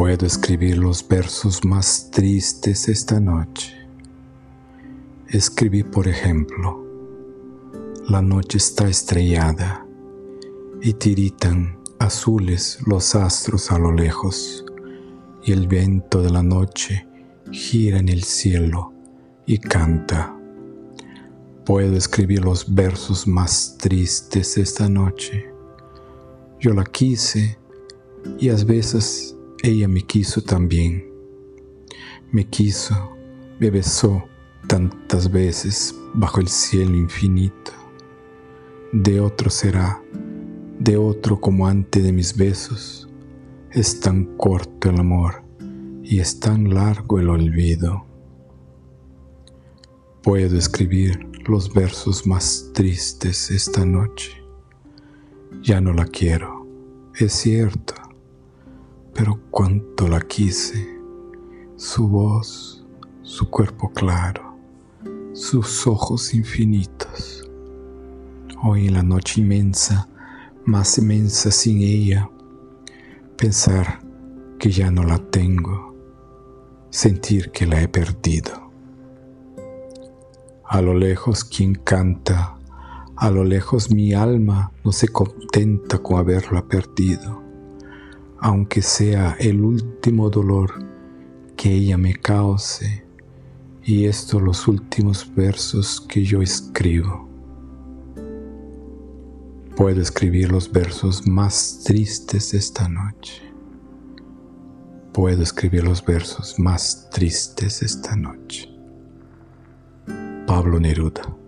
Puedo escribir los versos más tristes esta noche. Escribí, por ejemplo, la noche está estrellada y tiritan azules los astros a lo lejos y el viento de la noche gira en el cielo y canta. Puedo escribir los versos más tristes esta noche. Yo la quise y a veces ella me quiso también. Me quiso, me besó tantas veces bajo el cielo infinito. De otro será, de otro como antes de mis besos. Es tan corto el amor y es tan largo el olvido. Puedo escribir los versos más tristes esta noche. Ya no la quiero, es cierto pero cuánto la quise, su voz, su cuerpo claro, sus ojos infinitos. Hoy en la noche inmensa, más inmensa sin ella, pensar que ya no la tengo, sentir que la he perdido. A lo lejos quien canta, a lo lejos mi alma no se contenta con haberla perdido aunque sea el último dolor que ella me cause, y estos los últimos versos que yo escribo. Puedo escribir los versos más tristes esta noche. Puedo escribir los versos más tristes esta noche. Pablo Neruda